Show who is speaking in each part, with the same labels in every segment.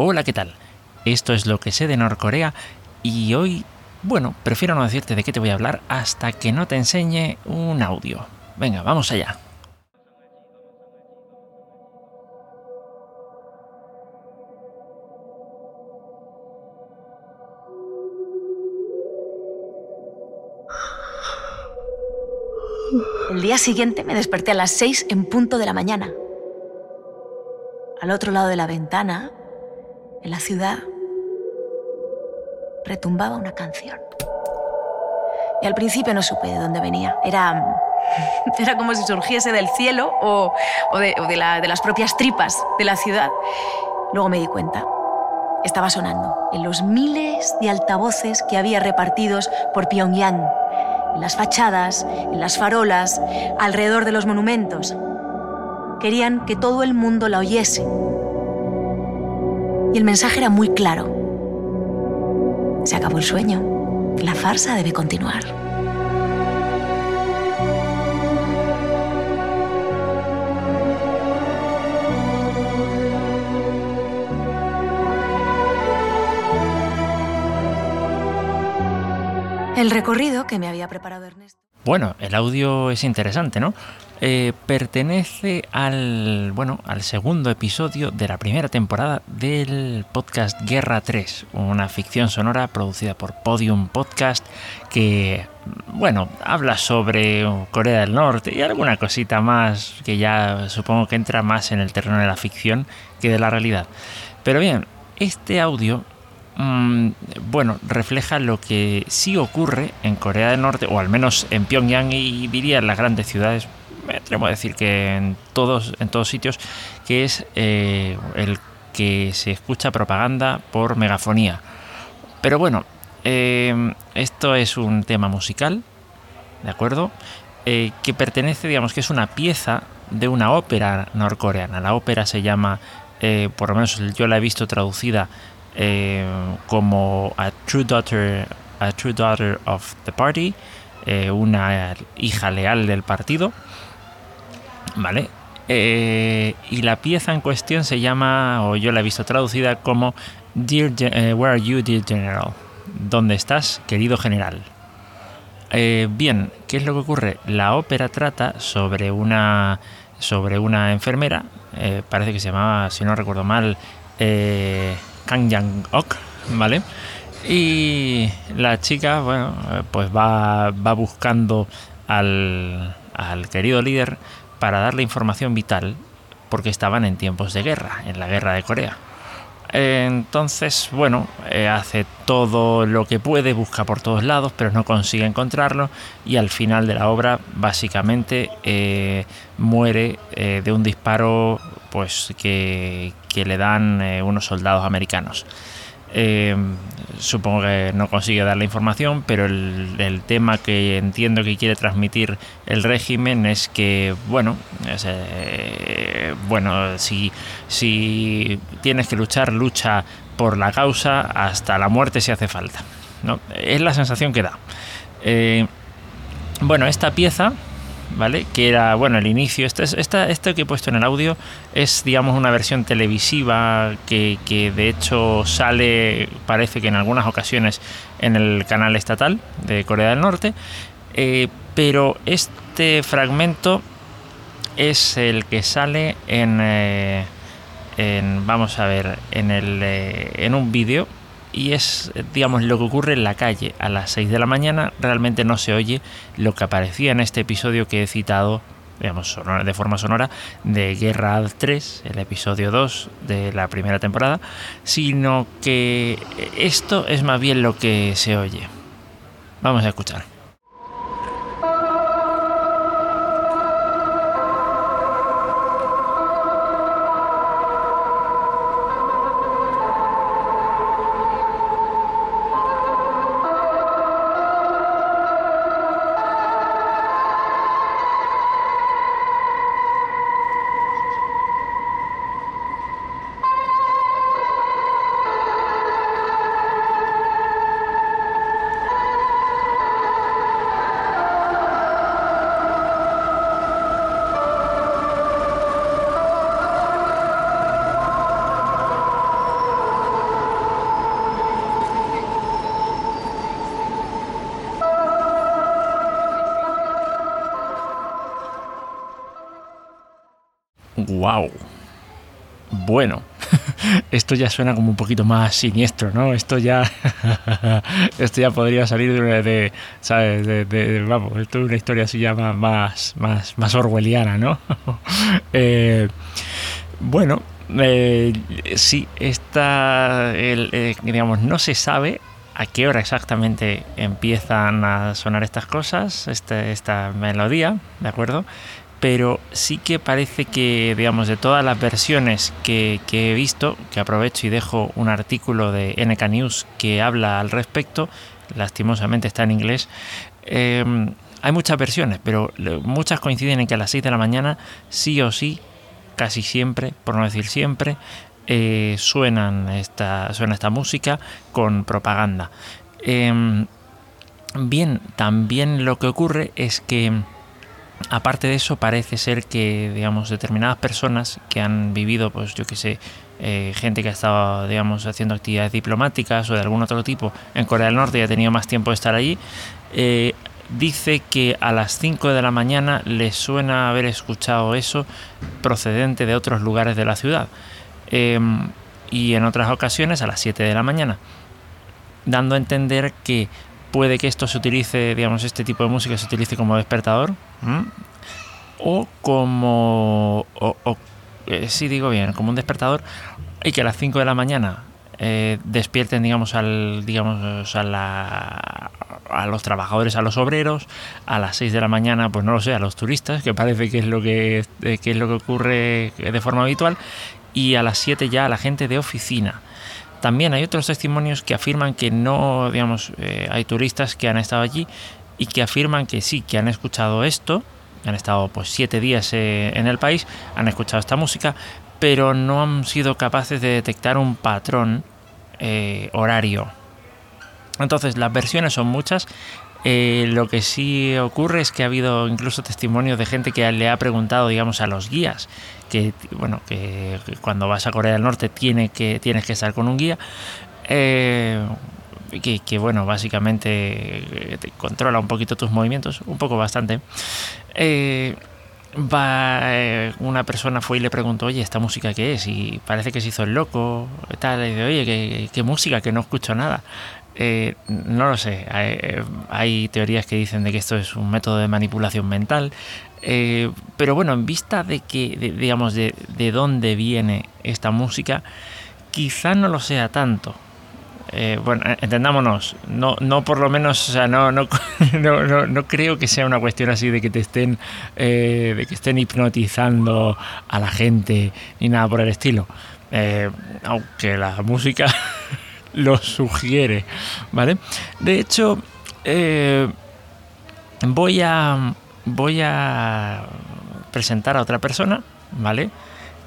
Speaker 1: Hola, ¿qué tal? Esto es lo que sé de Norcorea y hoy, bueno, prefiero no decirte de qué te voy a hablar hasta que no te enseñe un audio. Venga, vamos allá.
Speaker 2: El día siguiente me desperté a las seis en punto de la mañana. Al otro lado de la ventana, en la ciudad, retumbaba una canción. Y al principio no supe de dónde venía. Era, era como si surgiese del cielo o, de, de las propias tripas de la ciudad. Luego me di cuenta. Estaba sonando en los miles de altavoces que había repartidos por Pyongyang en las fachadas, en las farolas, alrededor de los monumentos. Querían que todo el mundo la oyese. Y el mensaje era muy claro. Se acabó el sueño. La farsa debe continuar. El recorrido que me había preparado Ernesto.
Speaker 1: Bueno, el audio es interesante, ¿no? Eh, pertenece al, bueno, al segundo episodio de la primera temporada del podcast Guerra 3, una ficción sonora producida por Podium Podcast que, bueno, habla sobre Corea del Norte y alguna cosita más que ya supongo que entra más en el terreno de la ficción que de la realidad. Pero bien, este audio Mm, bueno, refleja lo que sí ocurre en Corea del Norte, o al menos en Pyongyang y diría en las grandes ciudades, me atrevo a decir que en todos, en todos sitios, que es eh, el que se escucha propaganda por megafonía. Pero bueno, eh, esto es un tema musical, ¿de acuerdo? Eh, que pertenece, digamos, que es una pieza de una ópera norcoreana. La ópera se llama, por lo menos yo la he visto traducida como a true daughter, a true daughter of the party, una hija leal del partido, vale. Eh, y la pieza en cuestión se llama, o yo la he visto traducida como Dear, Where are you, dear general? ¿Dónde estás, querido general? bien, ¿qué es lo que ocurre? La ópera trata sobre una sobre una enfermera, parece que se llamaba, si no recuerdo mal, Kang Yang-ok, ¿vale? Y la chica, bueno, pues va, va buscando al, al querido líder para darle información vital porque estaban en tiempos de guerra, en la guerra de Corea. Entonces, bueno, eh, hace todo lo que puede, busca por todos lados, pero no consigue encontrarlo y al final de la obra básicamente eh, muere eh, de un disparo pues que, le dan unos soldados americanos. Supongo que no consigue dar la información, pero el, tema que entiendo que quiere transmitir el régimen es que, bueno, bueno, si, si tienes que luchar, lucha por la causa hasta la muerte si hace falta. ¿no? Es la sensación que da. Eh, bueno, esta pieza, ¿vale? Que era, bueno, el inicio, este, esta, esto que he puesto en el audio es, digamos, una versión televisiva que, de hecho sale, parece que en algunas ocasiones, en el canal estatal de Corea del Norte, eh, pero este fragmento es el que sale en, eh, en vamos a ver, en, el, eh, en un vídeo y es, digamos, lo que ocurre en la calle a las 6 de la mañana. Realmente no se oye lo que aparecía en este episodio que he citado, digamos, de forma sonora, de Guerra 3, el episodio 2 de la primera temporada, sino que esto es más bien lo que se oye. Vamos a escuchar. ¡Wow! Bueno, esto ya suena como un poquito más siniestro, ¿no? Esto ya, esto ya podría salir de, de ¿sabes? De, vamos, esto es una historia así ya más, más, más orwelliana, ¿no? Eh, bueno, eh, sí, esta, eh, digamos, no se sabe a qué hora exactamente empiezan a sonar estas cosas, este, esta melodía, ¿de acuerdo? Pero sí que parece que, digamos, de todas las versiones que, he visto, que aprovecho y dejo un artículo de NK News que habla al respecto, lastimosamente está en inglés, em, hay muchas versiones, pero muchas coinciden en que a las 6 de la mañana, sí o sí, casi siempre, por no decir siempre, eh, suenan esta, suena esta música con propaganda. Em, bien, también lo que ocurre es que Aparte de eso, parece ser que, digamos, determinadas personas que han vivido, pues yo que sé, eh, gente que ha estado, digamos, haciendo actividades diplomáticas o de algún otro tipo en Corea del Norte y ha tenido más tiempo de estar allí, eh, dice que a las 5 de la mañana le suena haber escuchado eso procedente de otros lugares de la ciudad. Em, y en otras ocasiones a las 7 de la mañana. Dando a entender que puede que esto se utilice, digamos, este tipo de música se utilice como despertador o como, eh, sí digo bien, como un despertador y que a las 5 de la mañana eh, despierten, digamos, al, digamos, a, la, los trabajadores, a los obreros, a las 6 de la mañana, pues no lo sé, a los turistas, que parece que es lo que, eh, que es lo que ocurre de forma habitual, y a las 7 ya a la gente de oficina. También hay otros testimonios que afirman que no, digamos, eh, hay turistas que han estado allí y que afirman que sí, que han escuchado esto, han estado pues siete días eh, en el país, han escuchado esta música, pero no han sido capaces de detectar un patrón eh, horario. Entonces las versiones son muchas. Lo que sí ocurre es que ha habido incluso testimonios de gente que le ha preguntado, digamos, a los guías que bueno que, cuando vas a Corea del Norte tiene que, tienes que estar con un guía. Eh, que, bueno, básicamente eh, te controla un poquito tus movimientos, un poco bastante. Eh, va, una persona fue y le preguntó, oye, ¿esta música qué es? Y parece que se hizo el loco, tal, y dice, oye, ¿qué, qué música? Que no escucho nada. No lo sé, hay, teorías que dicen de que esto es un método de manipulación mental, eh, pero bueno, en vista de que, digamos, de, dónde viene esta música, quizá no lo sea tanto. Eh, bueno, eh, entendámonos, no, no por lo menos, o sea, no, no, no, no, creo que sea una cuestión así de que te estén, de que estén hipnotizando a la gente ni nada por el estilo. aunque la música lo sugiere, ¿vale? De hecho, voy a voy a presentar a otra persona, ¿vale?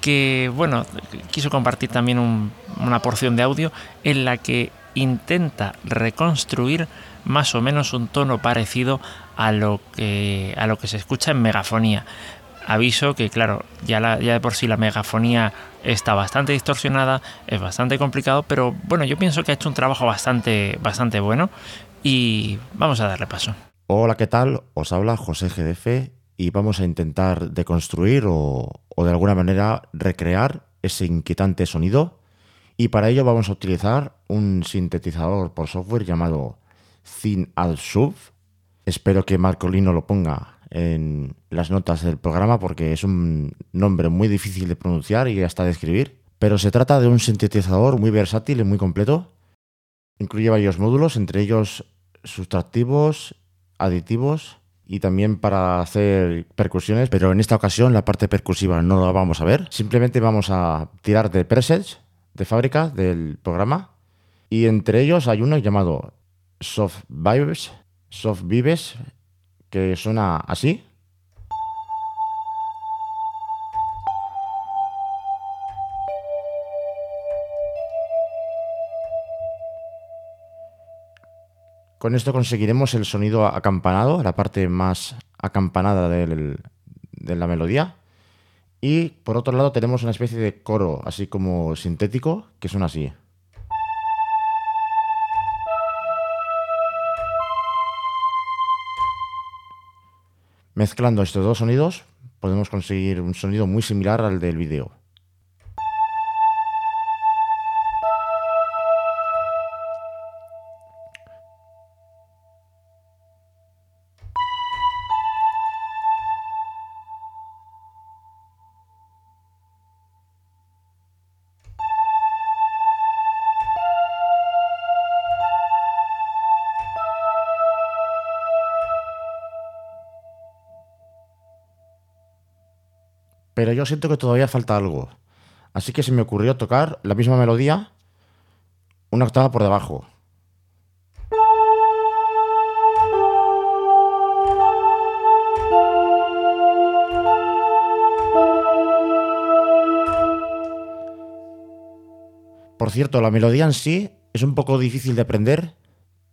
Speaker 1: Que, bueno, quiso compartir también una porción de audio en la que intenta reconstruir más o menos un tono parecido a lo que, a lo que se escucha en megafonía. Aviso que, claro, ya, ya de por sí la megafonía está bastante distorsionada, es bastante complicado, pero bueno, yo pienso que ha hecho un trabajo bastante, bastante bueno y vamos a darle paso.
Speaker 3: Hola, ¿qué tal? Os habla José GDF y vamos a intentar deconstruir o, de alguna manera recrear ese inquietante sonido y para ello vamos a utilizar un sintetizador por software llamado Thin Sub. Espero que Marcolino lo ponga en las notas del programa porque es un nombre muy difícil de pronunciar y hasta de escribir. Pero se trata de un sintetizador muy versátil y muy completo. Incluye varios módulos, entre ellos sustractivos, aditivos y también para hacer percusiones, pero en esta ocasión la parte percusiva no la vamos a ver. Simplemente vamos a tirar de presets de fábrica del programa y entre ellos hay uno llamado Soft Vibes, Soft Vives, que suena así. Con esto conseguiremos el sonido acampanado, la parte más acampanada de la melodía. Y por otro lado tenemos una especie de coro, así como sintético, que suena así. Mezclando estos dos sonidos podemos conseguir un sonido muy similar al del vídeo. Pero yo siento que todavía falta algo. Así que se me ocurrió tocar la misma melodía una octava por debajo. Por cierto, la melodía en sí es un poco difícil de aprender,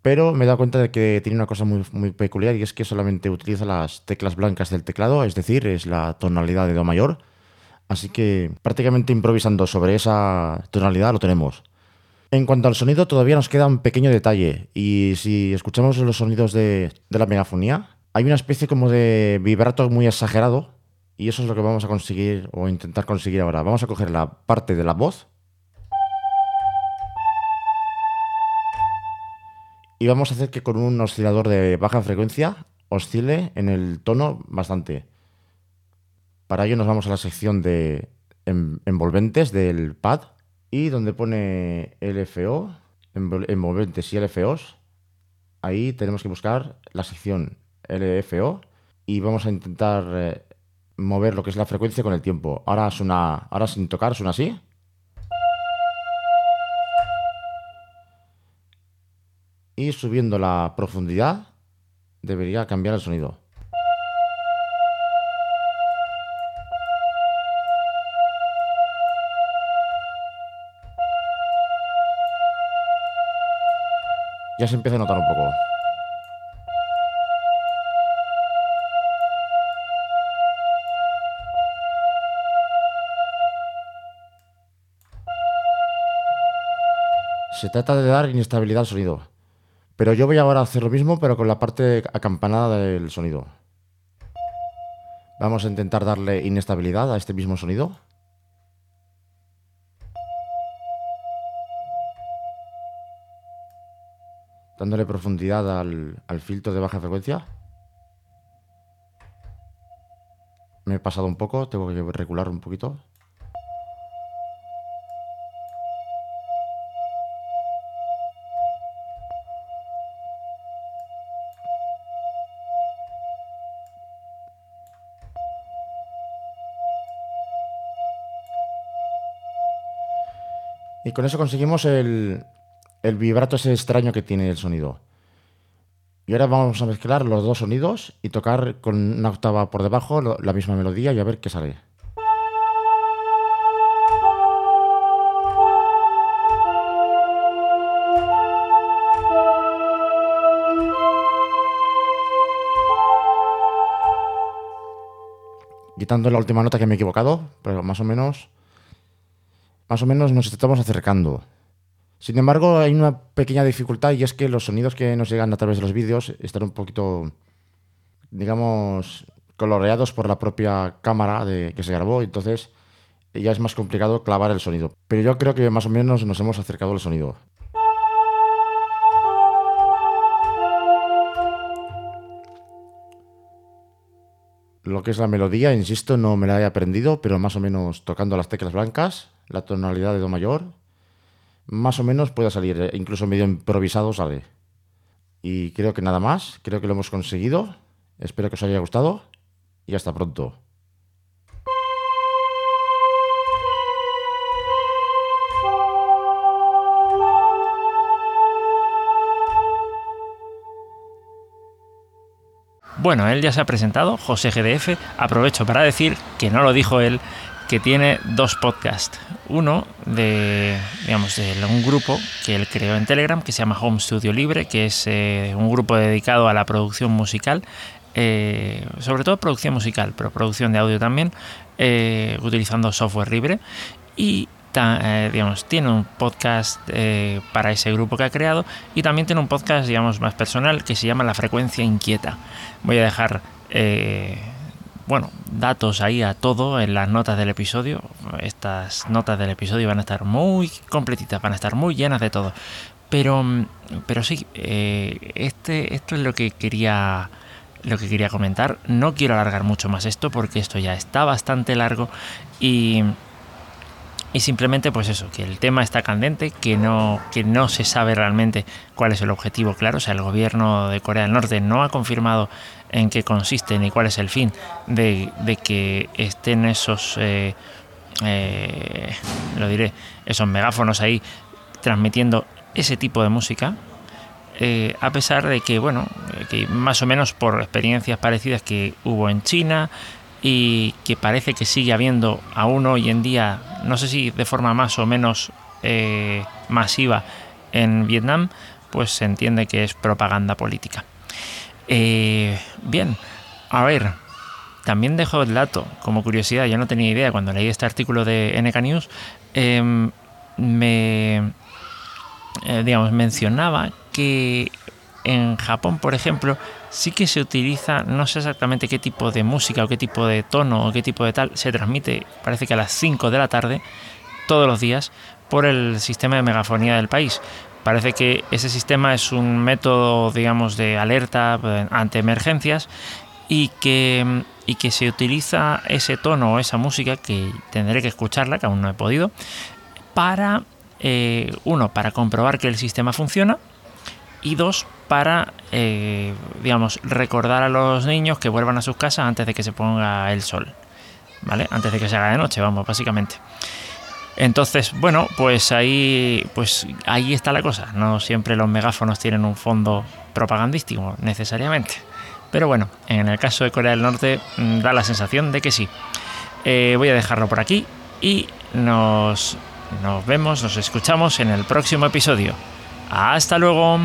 Speaker 3: pero me he dado cuenta de que tiene una cosa muy, muy peculiar y es que solamente utiliza las teclas blancas del teclado, es decir, es la tonalidad de Do mayor. Así que prácticamente improvisando sobre esa tonalidad lo tenemos. En cuanto al sonido, todavía nos queda un pequeño detalle. Y si escuchamos los sonidos de, de la megafonía, hay una especie como de vibrato muy exagerado. Y eso es lo que vamos a conseguir o intentar conseguir ahora. Vamos a coger la parte de la voz y vamos a hacer que con un oscilador de baja frecuencia oscile en el tono bastante. Para ello nos vamos a la sección de envolventes del pad y donde pone LFO, envolventes y LFOs, ahí tenemos que buscar la sección LFO y vamos a intentar eh, mover lo que es la frecuencia con el tiempo. Ahora suena, ahora sin tocar suena así. Y subiendo la profundidad debería cambiar el sonido. Ya se empieza a notar un poco. Se trata de dar inestabilidad al sonido. Pero yo voy ahora a hacer lo mismo, pero con la parte acampanada del sonido. Vamos a intentar darle inestabilidad a este mismo sonido. Dándole profundidad al, al filtro de baja frecuencia. Me he pasado un poco, tengo que regular un poquito. Y con eso conseguimos el, vibrato ese extraño que tiene el sonido. Y ahora vamos a mezclar los dos sonidos y tocar con una octava por debajo la misma melodía y a ver qué sale. Quitando la última nota que me he equivocado, pero más o menos más o menos nos estamos acercando. Sin embargo, hay una pequeña dificultad y es que los sonidos que nos llegan a través de los vídeos están un poquito, digamos, coloreados por la propia cámara de, que se grabó, entonces ya es más complicado clavar el sonido. Pero yo creo que más o menos nos hemos acercado al sonido. Lo que es la melodía, insisto, no me la he aprendido, pero más o menos tocando las teclas blancas la tonalidad de Do mayor, más o menos puede salir, eh, incluso medio improvisado sale. Y creo que nada más, creo que lo hemos conseguido. Espero que os haya gustado y hasta pronto.
Speaker 1: Bueno, él ya se ha presentado, José GDF. Aprovecho para decir que no lo dijo él, que tiene dos podcasts. Uno de, digamos, de un grupo que él creó en Telegram que se llama Home Studio Libre, que es eh, un grupo dedicado a la producción musical, eh, sobre todo producción musical, pero producción de audio también, eh, utilizando software libre. Y digamos, tiene un podcast para ese grupo que ha creado y también tiene un podcast, digamos, más personal que se llama La Frecuencia Inquieta. Voy a dejar bueno, datos ahí a todo en las notas del episodio. Estas notas del episodio van a estar muy completitas, van a estar muy llenas de todo. Pero, pero sí, eh, este, esto es lo que quería lo que quería comentar. No quiero alargar mucho más esto porque esto ya está bastante largo y, y simplemente pues eso, que el tema está candente, que no, que no se sabe realmente cuál es el objetivo claro. O sea, el gobierno de Corea del Norte no ha confirmado en qué consiste ni cuál es el fin de, que estén esos, eh, eh, lo diré, esos megáfonos ahí transmitiendo ese tipo de música eh, a pesar de que, bueno, que más o menos por experiencias parecidas que hubo en China y que parece que sigue habiendo aún hoy en día, no sé si de forma más o menos eh, masiva en Vietnam, pues se entiende que es propaganda política. Eh, bien, a ver, también dejo el dato como curiosidad, yo no tenía idea cuando leí este artículo de NK News, em, me, digamos, mencionaba que en Japón, por ejemplo, sí que se utiliza, no sé exactamente qué tipo de música o qué tipo de tono o qué tipo de tal, se transmite, parece que a las 5 de la tarde, todos los días, por el sistema de megafonía del país. Parece que ese sistema es un método, digamos, de alerta eh, ante emergencias y que, y que se utiliza ese tono o esa música, que tendré que escucharla, que aún no he podido, para, eh, uno, para comprobar que el sistema funciona, y dos, para, eh, digamos, recordar a los niños que vuelvan a sus casas antes de que se ponga el sol, ¿vale? Antes de que se haga de noche, vamos, básicamente. Entonces, bueno, pues ahí, pues ahí está la cosa. No siempre los megáfonos tienen un fondo propagandístico, necesariamente. Pero bueno, en el caso de Corea del Norte mm, da la sensación de que sí. Eh, voy a dejarlo por aquí y nos, nos vemos, nos escuchamos en el próximo episodio. Hasta luego.